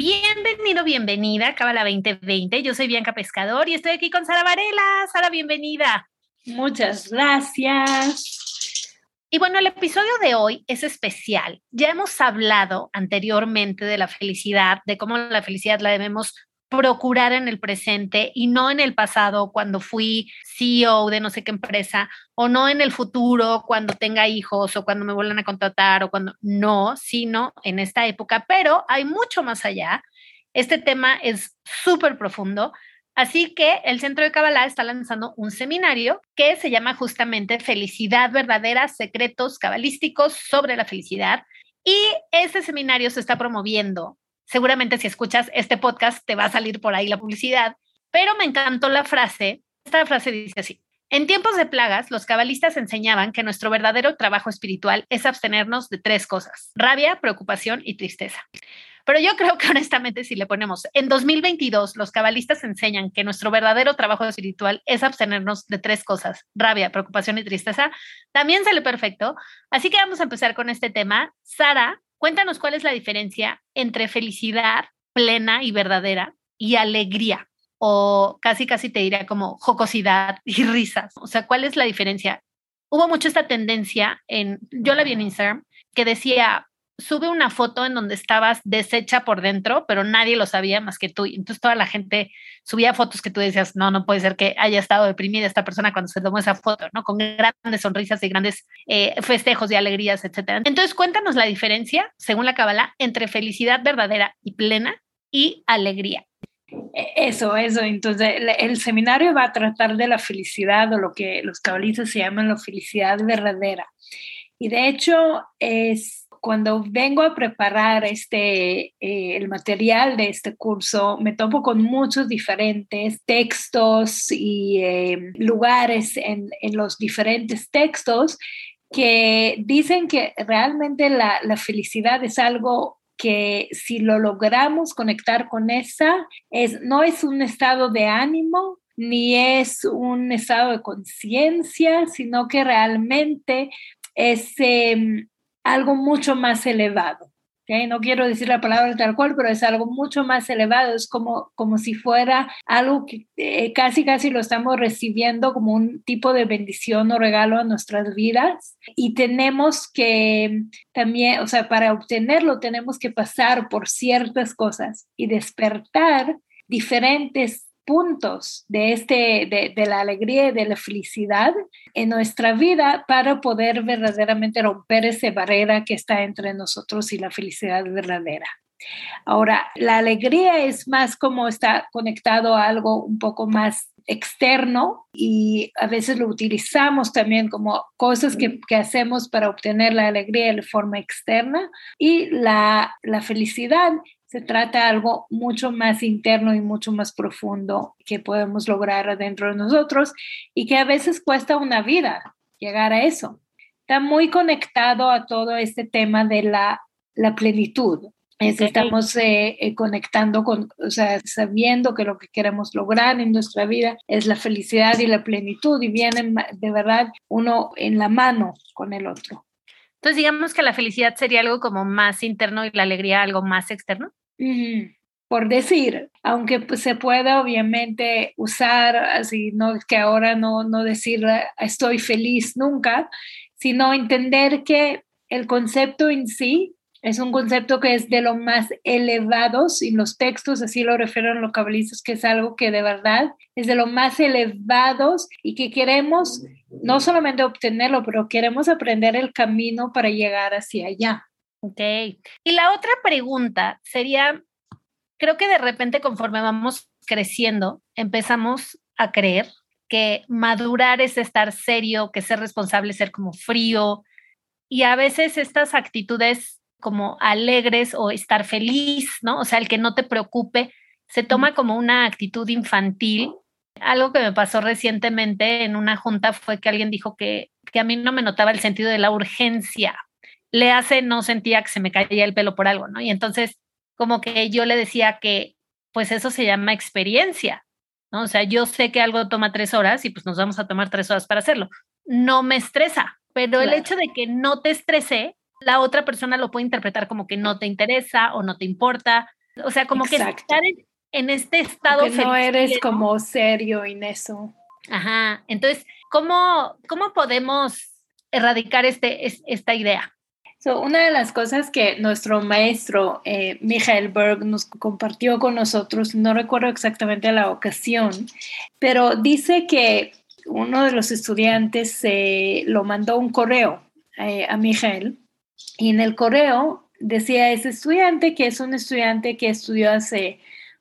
Bienvenido, bienvenida a Cábala 2020. Yo soy Bianca Pescador y estoy aquí con Sara Varela. Sara, bienvenida. Muchas gracias. Y bueno, el episodio de hoy es especial. Ya hemos hablado anteriormente de la felicidad, de cómo la felicidad la debemos procurar en el presente y no en el pasado cuando fui CEO de no sé qué empresa o no en el futuro cuando tenga hijos o cuando me vuelvan a contratar o cuando no, sino en esta época, pero hay mucho más allá. Este tema es súper profundo. Así que el Centro de Kabbalah está lanzando un seminario que se llama justamente Felicidad Verdadera, Secretos Cabalísticos sobre la Felicidad. Y este seminario se está promoviendo seguramente si escuchas este podcast te va a salir por ahí la publicidad, pero me encantó la frase. Esta frase dice así. En tiempos de plagas, los cabalistas enseñaban que nuestro verdadero trabajo espiritual es abstenernos de tres cosas, rabia, preocupación y tristeza. Pero yo creo que honestamente si le ponemos, en 2022 los cabalistas enseñan que nuestro verdadero trabajo espiritual es abstenernos de tres cosas, rabia, preocupación y tristeza, también sale perfecto. Así que vamos a empezar con este tema. Sara, Cuéntanos cuál es la diferencia entre felicidad plena y verdadera y alegría, o casi, casi te diría como jocosidad y risas. O sea, ¿cuál es la diferencia? Hubo mucho esta tendencia en, yo la vi en Instagram, que decía, sube una foto en donde estabas deshecha por dentro, pero nadie lo sabía más que tú. Entonces toda la gente subía fotos que tú decías, no, no puede ser que haya estado deprimida esta persona cuando se tomó esa foto, ¿no? Con grandes sonrisas y grandes eh, festejos y alegrías, etcétera. Entonces cuéntanos la diferencia, según la Kabbalah, entre felicidad verdadera y plena y alegría. E, eso, eso. Entonces, el, el, seminario va a tratar de la felicidad o lo que los cabalistas se llaman la felicidad verdadera. Y de hecho, es cuando vengo a preparar este, eh, el material de este curso, me topo con muchos diferentes textos y eh, lugares en, en, los diferentes textos que dicen que realmente la, la felicidad es algo que si lo logramos conectar con esa, es, no es un estado de ánimo, ni es un estado de conciencia, sino que realmente es eh, algo mucho más elevado. ¿okay? No quiero decir la palabra tal cual, pero es algo mucho más elevado. Es como, como si fuera algo que eh, casi, casi lo estamos recibiendo como un tipo de bendición o regalo a nuestras vidas. Y tenemos que también, o sea, para obtenerlo tenemos que pasar por ciertas cosas y despertar diferentes puntos de, este, de, la alegría y de la felicidad en nuestra vida para poder verdaderamente romper esa barrera que está entre nosotros y la felicidad verdadera. Ahora, la alegría es más como está conectado a algo un poco más externo y a veces lo utilizamos también como cosas que, que hacemos para obtener la alegría de forma externa y la, la felicidad se trata de algo mucho más interno y mucho más profundo que podemos lograr adentro de nosotros y que a veces cuesta una vida llegar a eso. Está muy conectado a todo este tema de la, la plenitud. Es, estamos eh, eh, conectando con, o sea, sabiendo que lo que queremos lograr en nuestra vida es la felicidad y la plenitud y vienen de verdad uno en la mano con el otro. Entonces, digamos que la felicidad sería algo como más interno y la alegría algo más externo por decir, aunque pues, se puede obviamente usar así, no que ahora no, no decir estoy feliz nunca, sino entender que el concepto en sí es un concepto que es de lo más elevados y los textos así lo refieren los cabalistas, que es algo que de verdad es de lo más elevados y que queremos no solamente obtenerlo, pero queremos aprender el camino para llegar hacia allá. Ok. Y la otra pregunta sería, creo que de repente conforme vamos creciendo, empezamos a creer que madurar es estar serio, que ser responsable es ser como frío. Y a veces estas actitudes como alegres o estar feliz, ¿no? O sea, el que no te preocupe, se toma como una actitud infantil Algo que me pasó recientemente en una junta fue que alguien dijo que, que a mí no me notaba el sentido de la urgencia. Le hace, no sentía que se me caía el pelo por algo, ¿no? Y entonces, como que yo le decía que, pues eso se llama experiencia, ¿no? O sea, yo sé que algo toma tres horas y pues nos vamos a tomar tres horas para hacerlo. No me estresa, pero el hecho de que no te estrese, la otra persona lo puede interpretar como que no te interesa o no te importa. O sea, como que estar en, este estado. Que no eres como serio en eso. Ajá. Entonces, ¿cómo, cómo podemos erradicar este, esta idea? Una de las cosas que nuestro maestro eh, Michael Berg nos compartió con nosotros, no recuerdo exactamente la ocasión, pero dice que uno de los estudiantes eh, lo mandó un correo eh, a Michael y en el correo decía ese estudiante que es un estudiante que estudió hace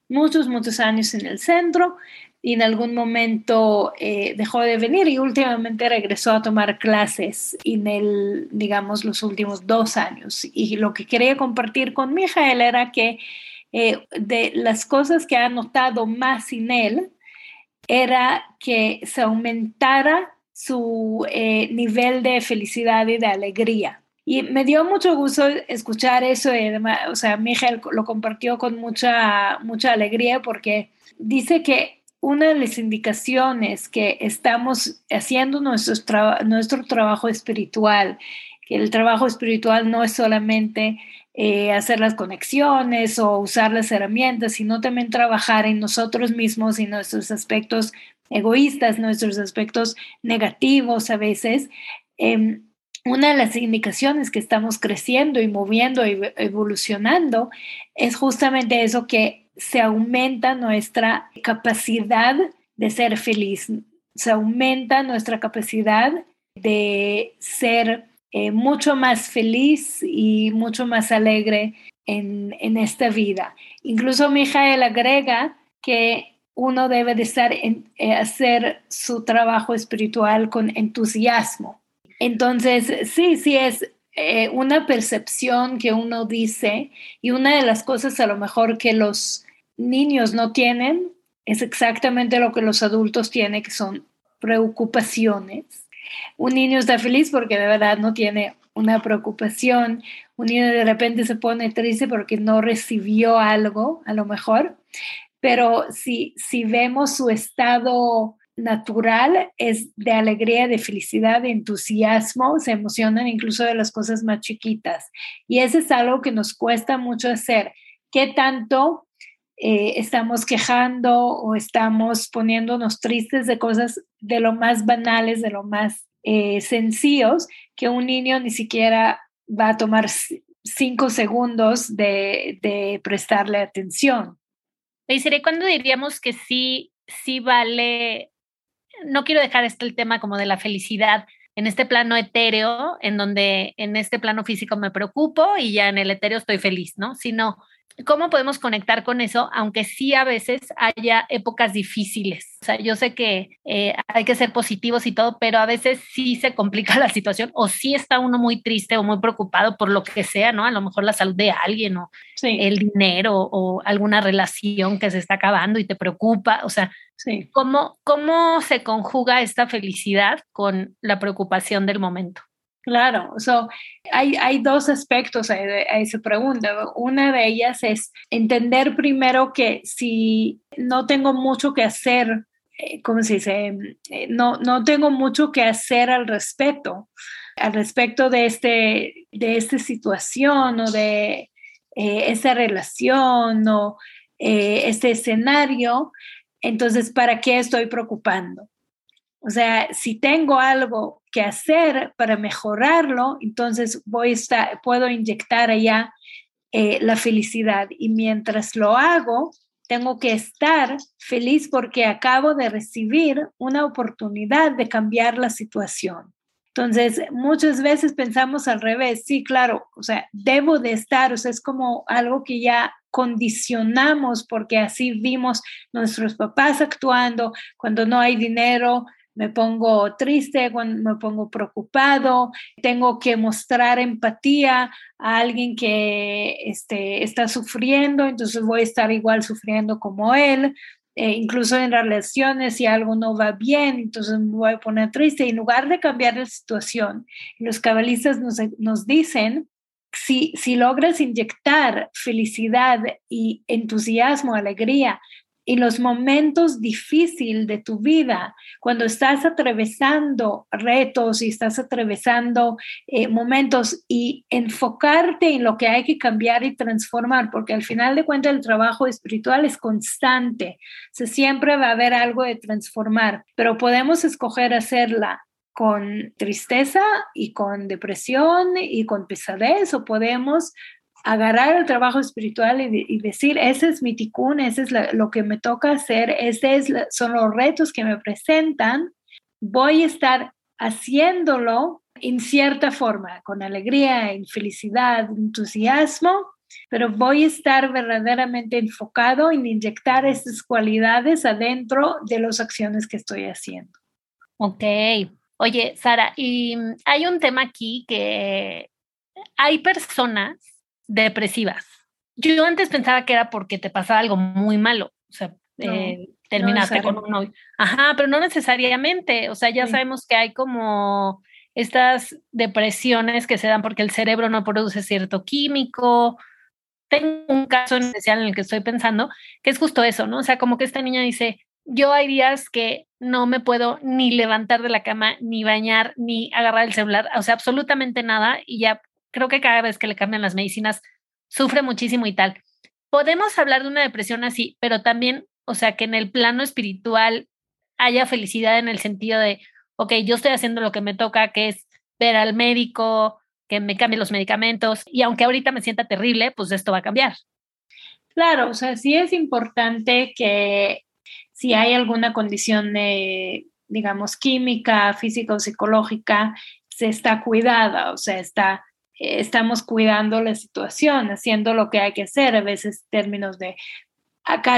muchos, muchos años en el centro y en algún momento eh, dejó de venir y últimamente regresó a tomar clases en el, digamos, los últimos dos años. Y lo que quería compartir con Mijael era que de las cosas que ha notado más en él era que se aumentara su eh, nivel de felicidad y de alegría. Y me dio mucho gusto escuchar eso. Y además, o sea, Miguel lo compartió con mucha, mucha alegría porque dice que una de las indicaciones que estamos haciendo nuestro, nuestro trabajo espiritual, que el trabajo espiritual no es solamente eh, hacer las conexiones o usar las herramientas, sino también trabajar en nosotros mismos y nuestros aspectos egoístas, nuestros aspectos negativos a veces. Em, una de las indicaciones que estamos creciendo y moviendo y evolucionando es justamente eso que se aumenta nuestra capacidad de ser feliz, se aumenta nuestra capacidad de ser eh, mucho más feliz y mucho más alegre en, esta vida. Incluso Mijael agrega que uno debe de estar en, eh, hacer su trabajo espiritual con entusiasmo. Entonces, sí, sí es eh, una percepción que uno dice y una de las cosas a lo mejor que los niños no tienen es exactamente lo que los adultos tienen, que son preocupaciones un niño está feliz porque de verdad no tiene una preocupación, un niño de repente se pone triste porque no recibió algo, a lo mejor, pero si, si vemos su estado natural es de alegría, de felicidad, de entusiasmo, se emocionan incluso de las cosas más chiquitas. Y eso es algo que nos cuesta mucho hacer. ¿Qué tanto eh, estamos quejando o estamos poniéndonos tristes de cosas de lo más banales, de lo más eh, sencillos, que un niño ni siquiera va a tomar cinco segundos de, prestarle atención. Y sería cuando diríamos que sí, sí vale, no quiero dejar este el tema como de la felicidad en este plano etéreo, en donde en este plano físico me preocupo y ya en el etéreo estoy feliz, ¿no? Sino ¿Cómo podemos conectar con eso? Aunque sí a veces haya épocas difíciles. O sea, yo sé que eh, hay que ser positivos y todo, pero a veces sí se complica la situación o sí está uno muy triste o muy preocupado por lo que sea, ¿no? A lo mejor la salud de alguien o el dinero o alguna relación que se está acabando y te preocupa. O sea, ¿cómo, ¿cómo se conjuga esta felicidad con la preocupación del momento? Claro, so, hay, dos aspectos a, esa pregunta. Una de ellas es entender primero que si no tengo mucho que hacer, eh, ¿cómo se dice? Eh, no, no tengo mucho que hacer al respecto, al respecto de, este, de esta situación o de eh, esa relación o este escenario, entonces, ¿para qué estoy preocupando? O sea, si tengo algo que hacer para mejorarlo, entonces voy a estar, puedo inyectar allá eh, la felicidad. Y mientras lo hago, tengo que estar feliz porque acabo de recibir una oportunidad de cambiar la situación. Entonces, muchas veces pensamos al revés, sí, claro, o sea, debo de estar, o sea, es como algo que ya condicionamos porque así vimos nuestros papás actuando, cuando no hay dinero, me pongo triste, me pongo preocupado, tengo que mostrar empatía a alguien que este, está sufriendo, entonces voy a estar igual sufriendo como él. eh, incluso en relaciones, si algo no va bien, entonces me voy a poner triste. En lugar de cambiar la situación, los cabalistas nos, nos dicen, si, si logras inyectar felicidad y entusiasmo, alegría en los momentos difíciles de tu vida, cuando estás atravesando retos y estás atravesando eh, momentos y enfocarte en lo que hay que cambiar y transformar, porque al final de cuentas el trabajo espiritual es constante, se siempre va a haber algo de transformar, pero podemos escoger hacerla con tristeza y con depresión y con pesadez o podemos agarrar el trabajo espiritual y, decir, ese es mi ticún, ese es lo que me toca hacer, ese es son los retos que me presentan, voy a estar haciéndolo en cierta forma, con alegría, en felicidad, entusiasmo, pero voy a estar verdaderamente enfocado en inyectar estas cualidades adentro de las acciones que estoy haciendo. Ok. Oye, Sara, y hay un tema aquí que hay personas depresivas. Yo antes pensaba que era porque te pasaba algo muy malo, o sea, eh, terminaste con un novio. Ajá, pero no necesariamente, o sea, ya sabemos que hay como estas depresiones que se dan porque el cerebro no produce cierto químico. Tengo un caso en especial en el que estoy pensando, que es justo eso, ¿no? O sea, como que esta niña dice, yo hay días que no me puedo ni levantar de la cama, ni bañar, ni agarrar el celular, o sea, absolutamente nada, y ya creo que cada vez que le cambian las medicinas sufre muchísimo y tal. Podemos hablar de una depresión así, pero también, o sea, que en el plano espiritual haya felicidad en el sentido de, ok, yo estoy haciendo lo que me toca, que es ver al médico, que me cambie los medicamentos, y aunque ahorita me sienta terrible, pues esto va a cambiar. Claro, o sea, sí es importante que si hay alguna condición, de, digamos, química, física o psicológica, se está cuidada, o sea, está estamos cuidando la situación, haciendo lo que hay que hacer, a veces términos de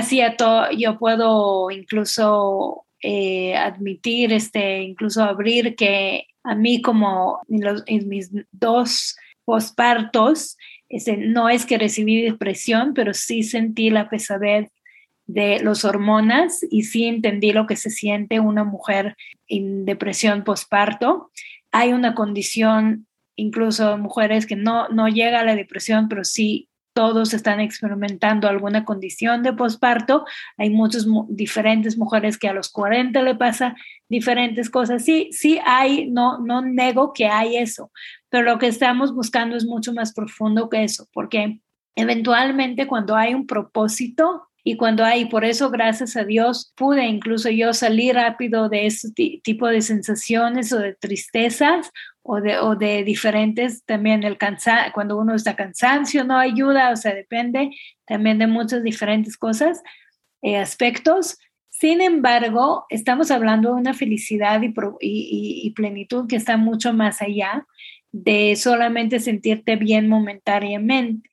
sí a todo, yo puedo incluso eh, admitir, este, incluso abrir que a mí como en, mis dos pospartos, este, no es que recibí depresión, pero sí sentí la pesadez de las hormonas y sí entendí lo que se siente una mujer en depresión posparto. Hay una condición incluso mujeres que no, no llega a la depresión, pero sí todos están experimentando alguna condición de posparto. Hay muchas diferentes mujeres que a los 40 le pasa diferentes cosas. Sí, sí hay, no, no nego que hay eso, pero lo que estamos buscando es mucho más profundo que eso, porque eventualmente cuando hay un propósito, y cuando hay, por eso gracias a Dios pude incluso yo salir rápido de ese tipo de sensaciones o de tristezas o de, o de diferentes, también el cansancio, cuando uno está cansancio no ayuda, o sea, depende también de muchas diferentes cosas, eh, aspectos. Sin embargo, estamos hablando de una felicidad y, y, y plenitud que está mucho más allá de solamente sentirte bien momentáneamente.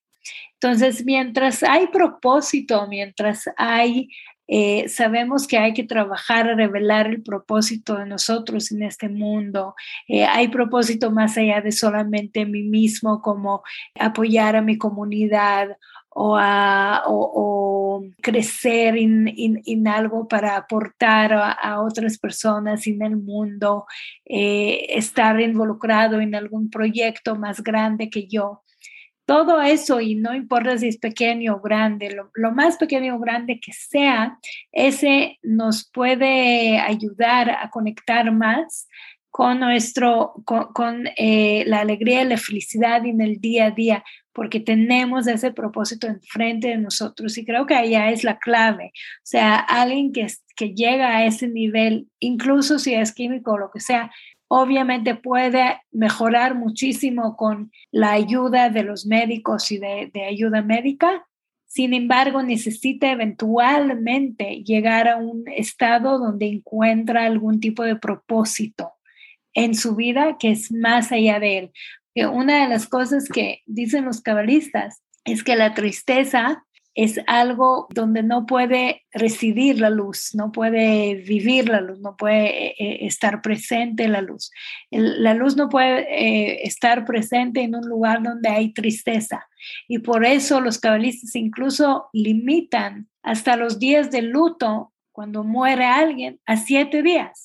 Entonces, mientras hay propósito, mientras hay eh, sabemos que hay que trabajar a revelar el propósito de nosotros en este mundo. Eh, hay propósito más allá de solamente mí mismo, como apoyar a mi comunidad o, crecer en, algo para aportar a, otras personas en el mundo, eh, estar involucrado en algún proyecto más grande que yo todo eso, y no importa si es pequeño o grande, lo, más pequeño o grande que sea, ese nos puede ayudar a conectar más con nuestro, con, eh, la alegría y la felicidad en el día a día, porque tenemos ese propósito enfrente de nosotros y creo que allá es la clave. O sea, alguien que, que llega a ese nivel, incluso si es químico o lo que sea, obviamente puede mejorar muchísimo con la ayuda de los médicos y de, ayuda médica. Sin embargo, necesita eventualmente llegar a un estado donde encuentra algún tipo de propósito en su vida que es más allá de él. Que una de las cosas que dicen los cabalistas es que la tristeza es algo donde no puede residir la luz, no puede vivir la luz, no puede eh, eh, estar presente la luz. la luz no puede eh, estar presente en un lugar donde hay tristeza. Y por eso los cabalistas incluso limitan hasta los días de luto, cuando muere alguien, a siete días.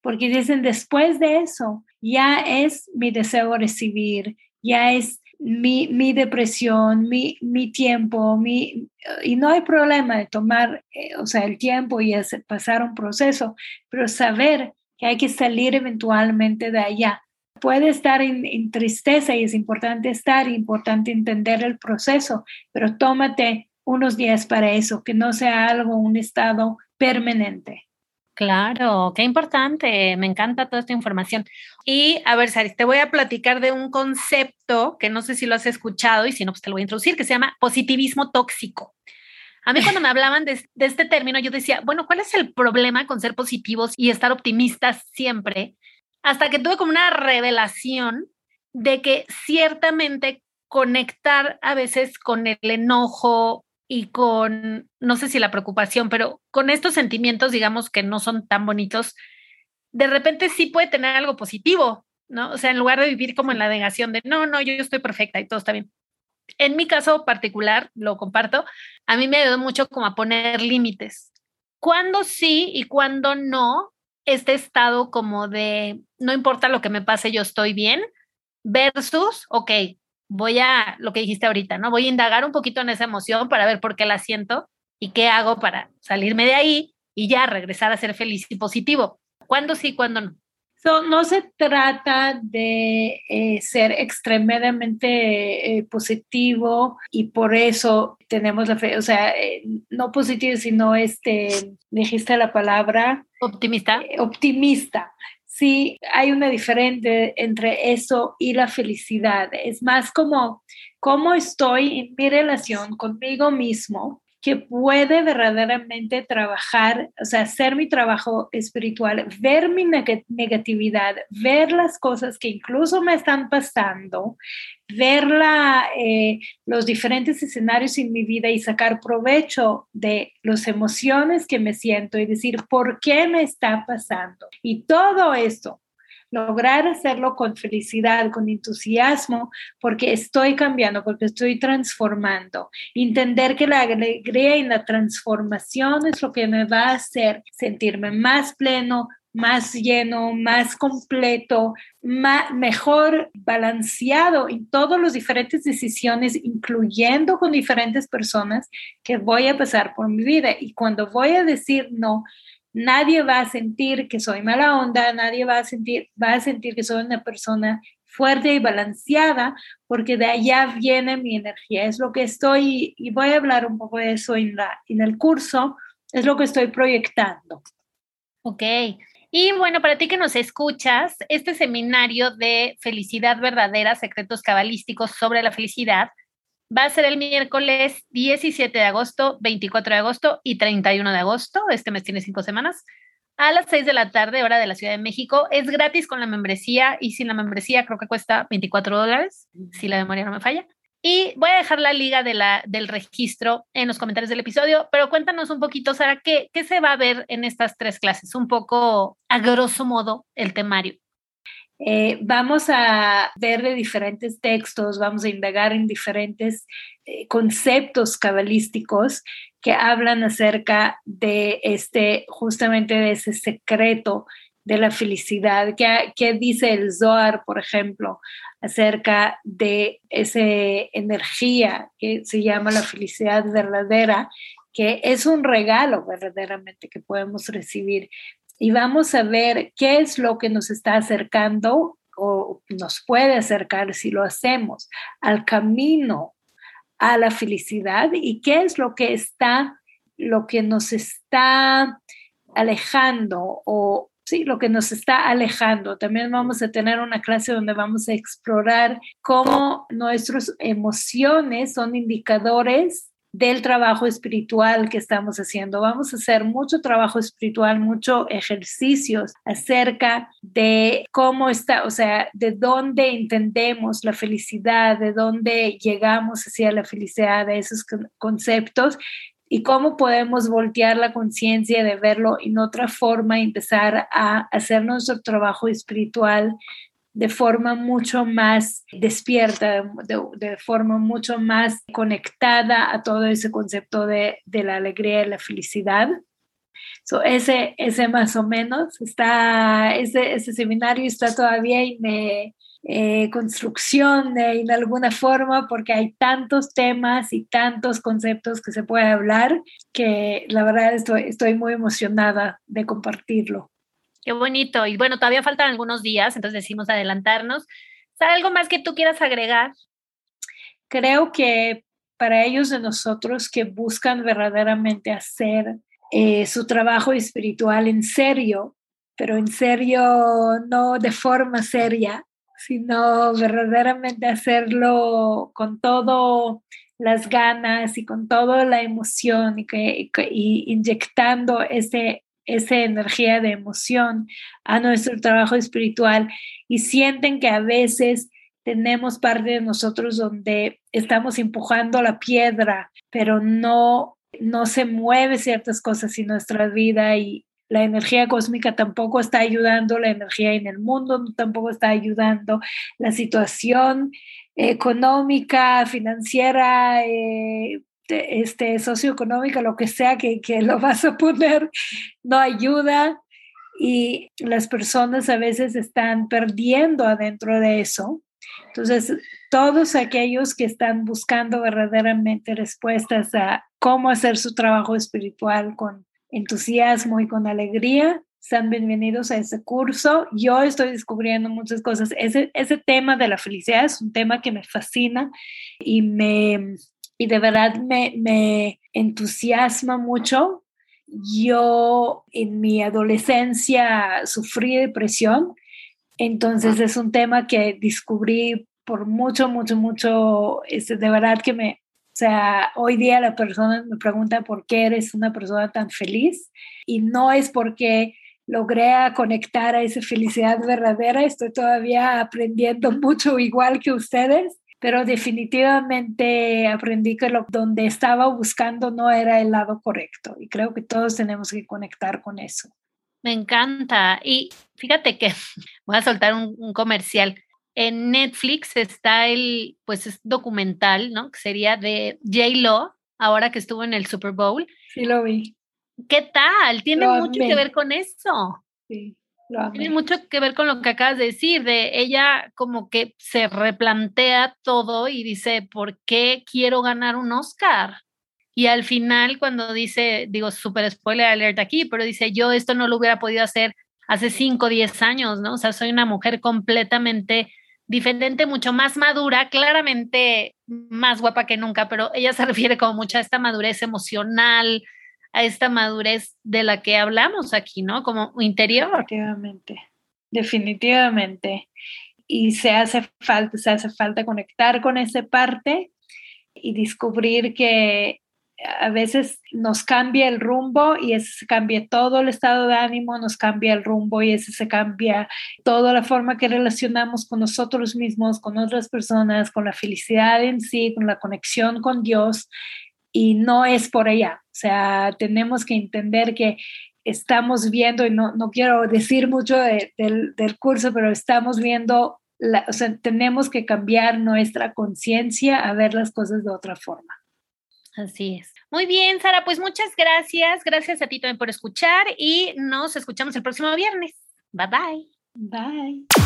Porque dicen, después de eso, ya es mi deseo recibir, ya es mi, mi depresión, mi, mi tiempo, mi, y no hay problema de tomar, eh, o sea, el tiempo y pasar un proceso, pero saber que hay que salir eventualmente de allá. Puede estar en, tristeza y es importante estar, importante entender el proceso, pero tómate unos días para eso, que no sea algo, un estado permanente. Claro, qué importante, me encanta toda esta información. Y a ver, Saris, te voy a platicar de un concepto que no sé si lo has escuchado y si no, pues te lo voy a introducir, que se llama positivismo tóxico. A mí cuando me hablaban de, este término, yo decía, bueno, ¿cuál es el problema con ser positivos y estar optimistas siempre? Hasta que tuve como una revelación de que ciertamente conectar a veces con el enojo y con, no sé si la preocupación, pero con estos sentimientos, digamos, que no son tan bonitos, de repente sí puede tener algo positivo, ¿no? O sea, en lugar de vivir como en la negación de, no, no, yo, estoy perfecta y todo está bien. En mi caso particular, lo comparto, a mí me ayudó mucho como a poner límites. Cuando sí y cuando no, este estado como de, no importa lo que me pase, yo estoy bien, versus, ok, voy a, lo que dijiste ahorita, ¿no? Voy a indagar un poquito en esa emoción para ver por qué la siento y qué hago para salirme de ahí y ya regresar a ser feliz y positivo. ¿Cuándo sí, cuándo no? no se trata de eh, ser extremadamente eh, positivo y por eso tenemos la fe, o sea, eh, no positivo, sino este, dijiste la palabra. Optimista. optimista sí hay una diferencia entre eso y la felicidad. Es más como cómo estoy en mi relación conmigo mismo que puede verdaderamente trabajar, o sea, hacer mi trabajo espiritual, ver mi negatividad, ver las cosas que incluso me están pasando, ver eh, los diferentes escenarios en mi vida y sacar provecho de las emociones que me siento y decir, ¿por qué me está pasando? Y todo esto lograr hacerlo con felicidad, con entusiasmo, porque estoy cambiando, porque estoy transformando. Entender que la alegría y la transformación es lo que me va a hacer sentirme más pleno, más lleno, más completo, mejor balanceado en todas las diferentes decisiones, incluyendo con diferentes personas que voy a pasar por mi vida. Y cuando voy a decir no, nadie va a sentir que soy mala onda, nadie va a sentir, va a sentir que soy una persona fuerte y balanceada, porque de allá viene mi energía. Es lo que estoy, y voy a hablar un poco de eso en, la, en el curso, es lo que estoy proyectando. Ok. Y bueno, para ti que nos escuchas, este seminario de felicidad verdadera, secretos cabalísticos sobre la felicidad, Va a ser el miércoles 17 de agosto, 24 de agosto y 31 de agosto. Este mes tiene cinco semanas. A las 6 de la tarde, hora de la Ciudad de México. Es gratis con la membresía y sin la membresía creo que cuesta 24 dólares, si la memoria no me falla. Y voy a dejar la liga de la, del registro en los comentarios del episodio, pero cuéntanos un poquito, Sara, ¿qué, ¿qué se va a ver en estas tres clases? Un poco a grosso modo el temario. Eh, vamos a ver de diferentes textos, vamos a indagar en diferentes eh, conceptos cabalísticos que hablan acerca de este, justamente de ese secreto de la felicidad. ¿Qué, qué dice el Zohar, por ejemplo, acerca de esa energía que se llama la felicidad verdadera? que es un regalo verdaderamente que podemos recibir y vamos a ver qué es lo que nos está acercando o nos puede acercar si lo hacemos al camino a la felicidad y qué es lo que está, lo que nos está alejando o sí, lo que nos está alejando. También vamos a tener una clase donde vamos a explorar cómo nuestras emociones son indicadores del trabajo espiritual que estamos haciendo. Vamos a hacer mucho trabajo espiritual, muchos ejercicios acerca de cómo está, o sea, de dónde entendemos la felicidad, de dónde llegamos hacia la felicidad, de esos conceptos y cómo podemos voltear la conciencia de verlo en otra forma, empezar a hacer nuestro trabajo espiritual de forma mucho más despierta, de, forma mucho más conectada a todo ese concepto de, la alegría y la felicidad. So, ese, ese más o menos está, ese, ese seminario está todavía en eh, construcción en alguna forma porque hay tantos temas y tantos conceptos que se puede hablar que la verdad estoy, estoy muy emocionada de compartirlo. Qué bonito. Y bueno, todavía faltan algunos días, entonces decimos adelantarnos. ¿Sabes algo más que tú quieras agregar? Creo que para ellos de nosotros que buscan verdaderamente hacer eh, su trabajo espiritual en serio, pero en serio no de forma seria, sino verdaderamente hacerlo con todo las ganas y con toda la emoción y, que, y inyectando ese esa energía de emoción a nuestro trabajo espiritual y sienten que a veces tenemos parte de nosotros donde estamos empujando la piedra, pero no, no se mueve ciertas cosas en nuestra vida y la energía cósmica tampoco está ayudando, la energía en el mundo tampoco está ayudando, la situación económica, financiera, eh, este, socioeconómica, lo que sea que, que lo vas a poner, no ayuda y las personas a veces están perdiendo adentro de eso. Entonces, todos aquellos que están buscando verdaderamente respuestas a cómo hacer su trabajo espiritual con entusiasmo y con alegría, están bienvenidos a ese curso. Yo estoy descubriendo muchas cosas. Ese, ese tema de la felicidad es un tema que me fascina y me, y de verdad me, me entusiasma mucho. Yo en mi adolescencia sufrí depresión, entonces es un tema que descubrí por mucho, mucho, mucho, este, de verdad que me, o sea, hoy día la persona me pregunta por qué eres una persona tan feliz y no es porque logré conectar a esa felicidad verdadera, estoy todavía aprendiendo mucho igual que ustedes, pero definitivamente aprendí que lo donde estaba buscando no era el lado correcto y creo que todos tenemos que conectar con eso. Me encanta y fíjate que voy a soltar un, comercial. En Netflix está el pues documental, ¿no? Que sería de J Lo, ahora que estuvo en el Super Bowl. Sí lo vi. ¿Qué tal? Tiene mucho que ver con eso. Sí. Tiene mucho que ver con lo que acabas de decir, de ella como que se replantea todo y dice, ¿por qué quiero ganar un Oscar? Y al final cuando dice, digo, súper spoiler alert aquí, pero dice, yo esto no lo hubiera podido hacer hace 5 o 10 años, ¿no? O sea, soy una mujer completamente diferente, mucho más madura, claramente más guapa que nunca, pero ella se refiere como mucho a esta madurez emocional, a esta madurez de la que hablamos aquí, ¿no? Como interior. Definitivamente, definitivamente. Y se hace falta, se hace falta conectar con esa parte y descubrir que a veces nos cambia el rumbo y ese se cambia todo el estado de ánimo, nos cambia el rumbo y ese se cambia toda la forma que relacionamos con nosotros mismos, con otras personas, con la felicidad en sí, con la conexión con Dios y no es por allá. O sea, tenemos que entender que estamos viendo, y no, no quiero decir mucho del, del, curso, pero estamos viendo, o sea, tenemos que cambiar nuestra conciencia a ver las cosas de otra forma. Así es. Muy bien, Sara, pues muchas gracias. Gracias a ti también por escuchar y nos escuchamos el próximo viernes. Bye bye. Bye.